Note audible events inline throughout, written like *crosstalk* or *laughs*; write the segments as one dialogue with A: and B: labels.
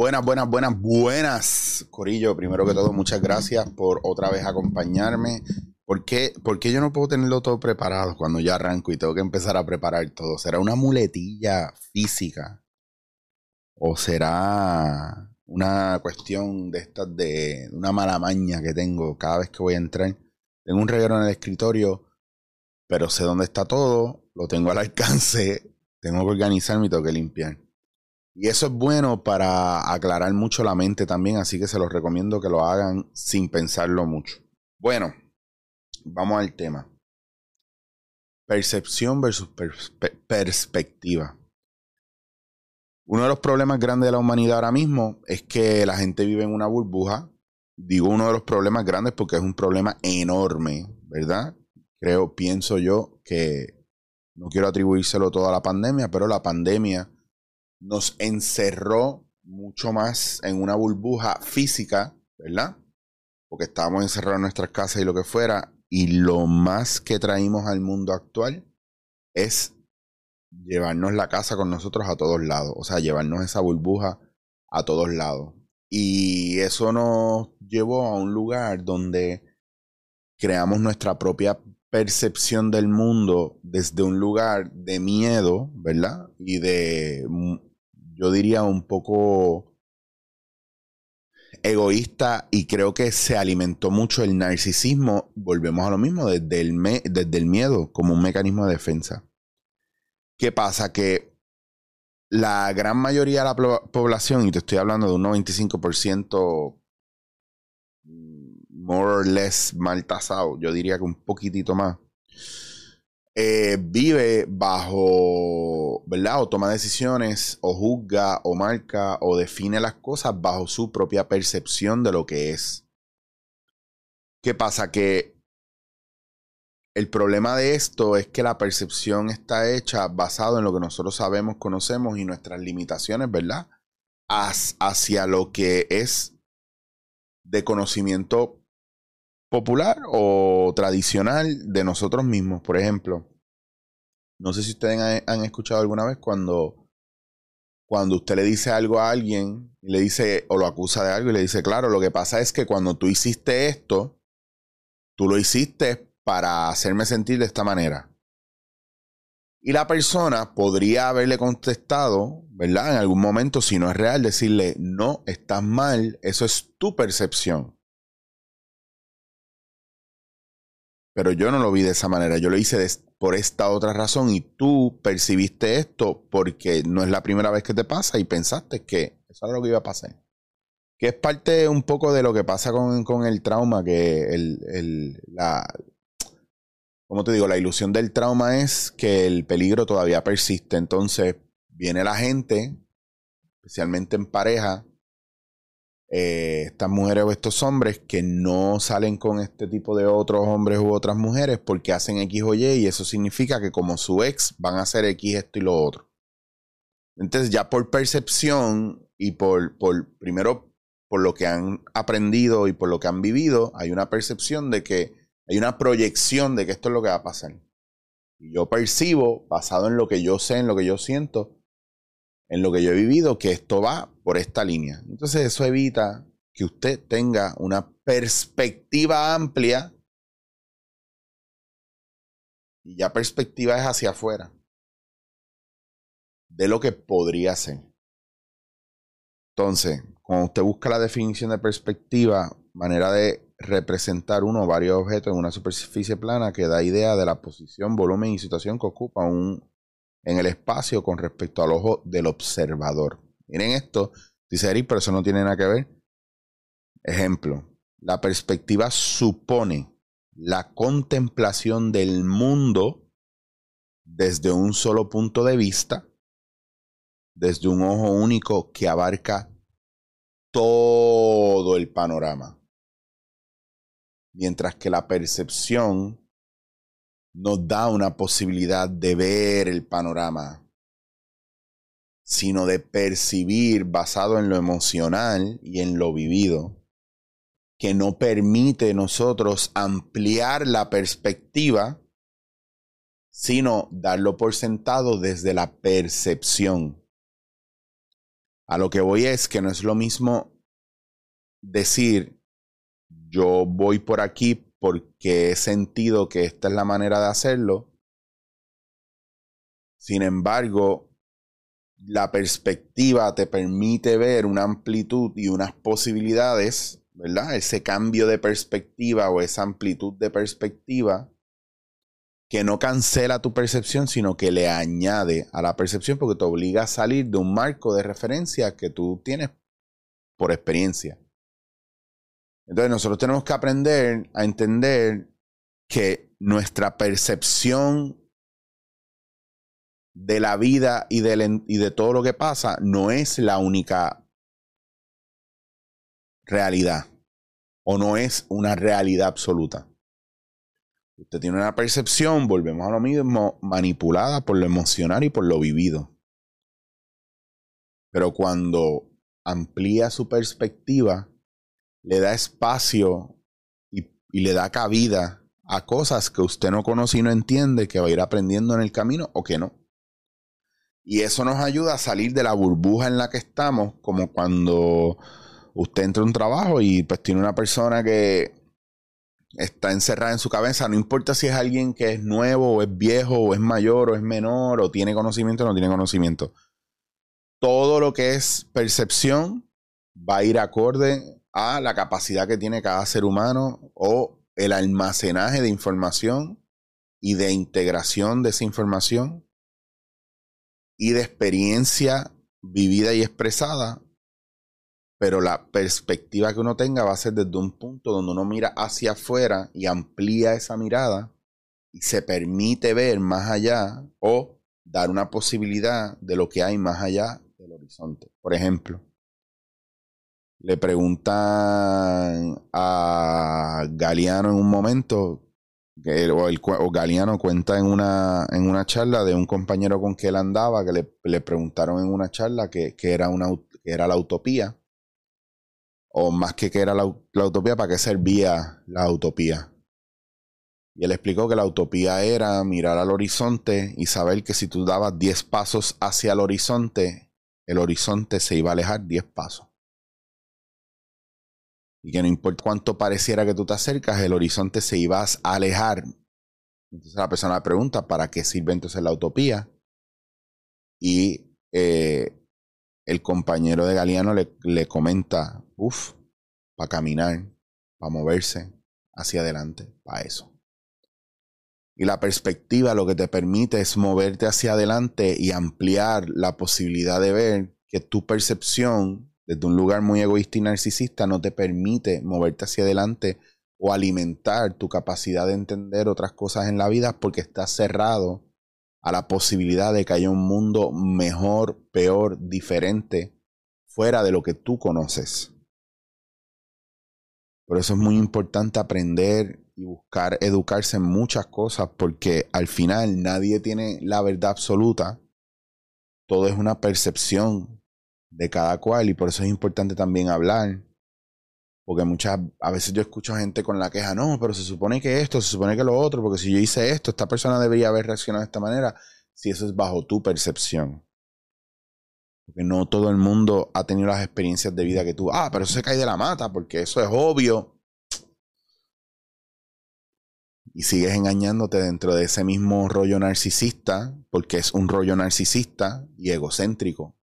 A: Buenas, buenas, buenas, buenas. Corillo, primero que todo, muchas gracias por otra vez acompañarme. ¿Por qué, yo no puedo tenerlo todo preparado cuando ya arranco y tengo que empezar a preparar todo? ¿Será una muletilla física? ¿O será una cuestión de estas de una mala maña que tengo cada vez que voy a entrar? Tengo un reguero en el escritorio, pero sé dónde está todo, lo tengo al *laughs* alcance, tengo que organizarme y tengo que limpiar. Y eso es bueno para aclarar mucho la mente también, así que se los recomiendo que lo hagan sin pensarlo mucho. Bueno, vamos al tema. Percepción versus perspectiva. Uno de los problemas grandes de la humanidad ahora mismo es que la gente vive en una burbuja. Digo uno de los problemas grandes porque es un problema enorme, ¿verdad? Creo, pienso yo que no quiero atribuírselo todo a la pandemia, pero la pandemia nos encerró mucho más en una burbuja física, ¿verdad? Porque estábamos encerrados en nuestras casas y lo que fuera, y lo más que traímos al mundo actual es llevarnos la casa con nosotros a todos lados, o sea, llevarnos esa burbuja a todos lados. Y eso nos llevó a un lugar donde creamos nuestra propia percepción del mundo desde un lugar de miedo, ¿verdad? Y de yo diría, un poco egoísta y creo que se alimentó mucho el narcisismo. Volvemos a lo mismo, desde el, desde el miedo como un mecanismo de defensa. ¿Qué pasa? Que la gran mayoría de la población, y te estoy hablando de un 95% mm, more or less mal tasado, yo diría que un poquitito más, eh, vive bajo, ¿verdad? O toma decisiones, o juzga, o marca, o define las cosas bajo su propia percepción de lo que es. ¿Qué pasa? Que el problema de esto es que la percepción está hecha basado en lo que nosotros sabemos, conocemos y nuestras limitaciones, ¿verdad? hacia lo que es de conocimiento popular o tradicional de nosotros mismos. Por ejemplo, no sé si ustedes han, escuchado alguna vez cuando, cuando usted le dice algo a alguien y le dice o lo acusa de algo y le dice, claro, lo que pasa es que cuando tú hiciste esto, tú lo hiciste para hacerme sentir de esta manera. Y la persona podría haberle contestado, ¿verdad? En algún momento, si no es real, decirle, no, estás mal, eso es tu percepción. Pero yo no lo vi de esa manera, yo lo hice por esta otra razón y tú percibiste esto porque no es la primera vez que te pasa y pensaste que eso era lo que iba a pasar. Que es parte un poco de lo que pasa con, el trauma, que el, el, la, como te digo, la ilusión del trauma es que el peligro todavía persiste. Entonces viene la gente, especialmente en pareja, eh, estas mujeres o estos hombres que no salen con este tipo de otros hombres u otras mujeres porque hacen X o Y y eso significa que como su ex van a hacer X esto y lo otro. Entonces ya por percepción y por, por primero por lo que han aprendido y por lo que han vivido, hay una percepción de que hay una proyección de que esto es lo que va a pasar. Y yo percibo, basado en lo que yo sé, en lo que yo siento, en lo que yo he vivido, que esto va por esta línea. Entonces eso evita que usted tenga una perspectiva amplia y ya perspectiva es hacia afuera de lo que podría ser. Entonces, cuando usted busca la definición de perspectiva, manera de representar uno o varios objetos en una superficie plana que da idea de la posición, volumen y situación que ocupa un en el espacio con respecto al ojo del observador. Miren esto, dice Eric, pero eso no tiene nada que ver. Ejemplo, la perspectiva supone la contemplación del mundo desde un solo punto de vista, desde un ojo único que abarca todo el panorama. Mientras que la percepción nos da una posibilidad de ver el panorama, sino de percibir basado en lo emocional y en lo vivido, que no permite nosotros ampliar la perspectiva, sino darlo por sentado desde la percepción. A lo que voy es que no es lo mismo decir, yo voy por aquí porque he sentido que esta es la manera de hacerlo. Sin embargo, la perspectiva te permite ver una amplitud y unas posibilidades, ¿verdad? Ese cambio de perspectiva o esa amplitud de perspectiva que no cancela tu percepción, sino que le añade a la percepción porque te obliga a salir de un marco de referencia que tú tienes por experiencia. Entonces nosotros tenemos que aprender a entender que nuestra percepción de la vida y de, de todo lo que pasa no es la única realidad o no es una realidad absoluta. Usted tiene una percepción, volvemos a lo mismo, manipulada por lo emocional y por lo vivido. Pero cuando amplía su perspectiva, le da espacio y, y, le da cabida a cosas que usted no conoce y no entiende, que va a ir aprendiendo en el camino o que no. Y eso nos ayuda a salir de la burbuja en la que estamos, como cuando usted entra a un trabajo y pues tiene una persona que está encerrada en su cabeza, no importa si es alguien que es nuevo o es viejo o es mayor o es menor o tiene conocimiento o no tiene conocimiento. Todo lo que es percepción va a ir acorde a la capacidad que tiene cada ser humano o el almacenaje de información y de integración de esa información y de experiencia vivida y expresada pero la perspectiva que uno tenga va a ser desde un punto donde uno mira hacia afuera y amplía esa mirada y se permite ver más allá o dar una posibilidad de lo que hay más allá del horizonte. Por ejemplo, le preguntan a Galeano en un momento, o, el, Galeano cuenta en una, en una charla de un compañero con que él andaba, que le, preguntaron en una charla que, era, una, que era la utopía o más que que era la, utopía, ¿para qué servía la utopía? Y él explicó que la utopía era mirar al horizonte y saber que si tú dabas 10 pasos hacia el horizonte, el horizonte se iba a alejar 10 pasos. Y que no importa cuánto pareciera que tú te acercas, el horizonte se iba a alejar. Entonces la persona pregunta, ¿para qué sirve entonces la utopía? Y eh, el compañero de Galeano le, le comenta, uff, para caminar, para moverse hacia adelante, para eso. Y la perspectiva lo que te permite es moverte hacia adelante y ampliar la posibilidad de ver que tu percepción desde un lugar muy egoísta y narcisista no te permite moverte hacia adelante o alimentar tu capacidad de entender otras cosas en la vida porque estás cerrado a la posibilidad de que haya un mundo mejor, peor, diferente, fuera de lo que tú conoces. Por eso es muy importante aprender y buscar educarse en muchas cosas porque al final nadie tiene la verdad absoluta. Todo es una percepción de cada cual y por eso es importante también hablar. Porque muchas, a veces yo escucho gente con la queja, no, pero se supone que esto, se supone que lo otro, porque si yo hice esto, esta persona debería haber reaccionado de esta manera, si eso es bajo tu percepción. Porque no todo el mundo ha tenido las experiencias de vida que tú. Ah, pero eso se cae de la mata, porque eso es obvio. Y sigues engañándote dentro de ese mismo rollo narcisista, porque es un rollo narcisista y egocéntrico.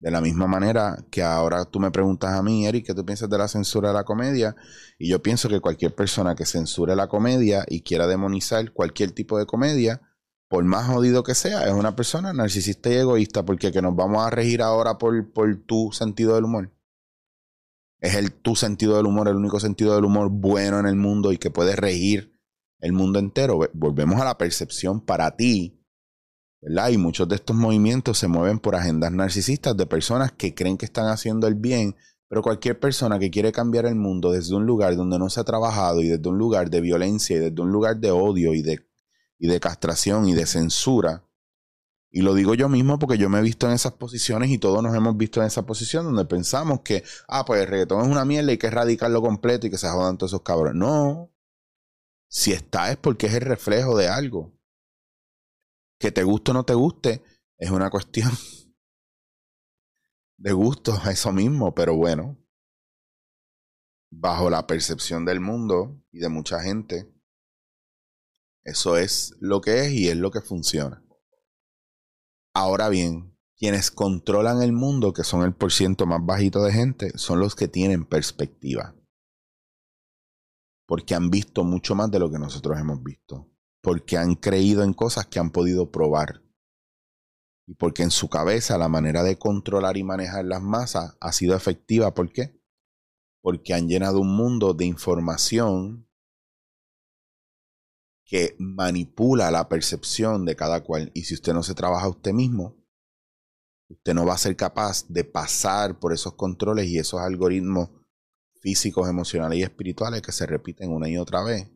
A: De la misma manera que ahora tú me preguntas a mí, Eric, ¿qué tú piensas de la censura de la comedia? Y yo pienso que cualquier persona que censure la comedia y quiera demonizar cualquier tipo de comedia, por más jodido que sea, es una persona narcisista y egoísta, porque que nos vamos a regir ahora por, por tu sentido del humor. Es el tu sentido del humor, el único sentido del humor bueno en el mundo y que puede regir el mundo entero. Volvemos a la percepción para ti, Y muchos de estos movimientos se mueven por agendas narcisistas de personas que creen que están haciendo el bien, pero cualquier persona que quiere cambiar el mundo desde un lugar donde no se ha trabajado y desde un lugar de violencia y desde un lugar de odio y de y de castración y de censura. Y lo digo yo mismo porque yo me he visto en esas posiciones y todos nos hemos visto en esa posición donde pensamos que, ah, pues el reggaetón es una mierda y hay que erradicarlo completo y que se jodan todos esos cabrones. No. Si está es porque es el reflejo de algo. Que te guste o no te guste es una cuestión de gusto a *laughs* eso mismo, pero bueno, bajo la percepción del mundo y de mucha gente, eso es lo que es y es lo que funciona. Ahora bien, quienes controlan el mundo, que son el porciento más bajito de gente, son los que tienen perspectiva. Porque han visto mucho más de lo que nosotros hemos visto. Porque han creído en cosas que han podido probar. Y porque en su cabeza la manera de controlar y manejar las masas ha sido efectiva. ¿Por qué? Porque han llenado un mundo de información que manipula la percepción de cada cual. Y si usted no se trabaja a usted mismo, usted no va a ser capaz de pasar por esos controles y esos algoritmos físicos, emocionales y espirituales que se repiten una y otra vez.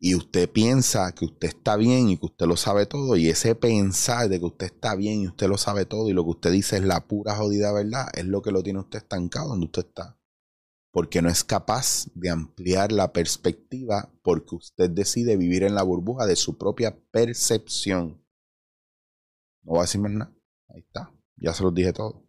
A: Y usted piensa que usted está bien y que usted lo sabe todo. Y ese pensar de que usted está bien y usted lo sabe todo y lo que usted dice es la pura jodida verdad, es lo que lo tiene usted estancado donde usted está porque no es capaz de ampliar la perspectiva porque usted decide vivir en la burbuja de su propia percepción. No voy a decir más nada. Ahí está. Ya se los dije todo.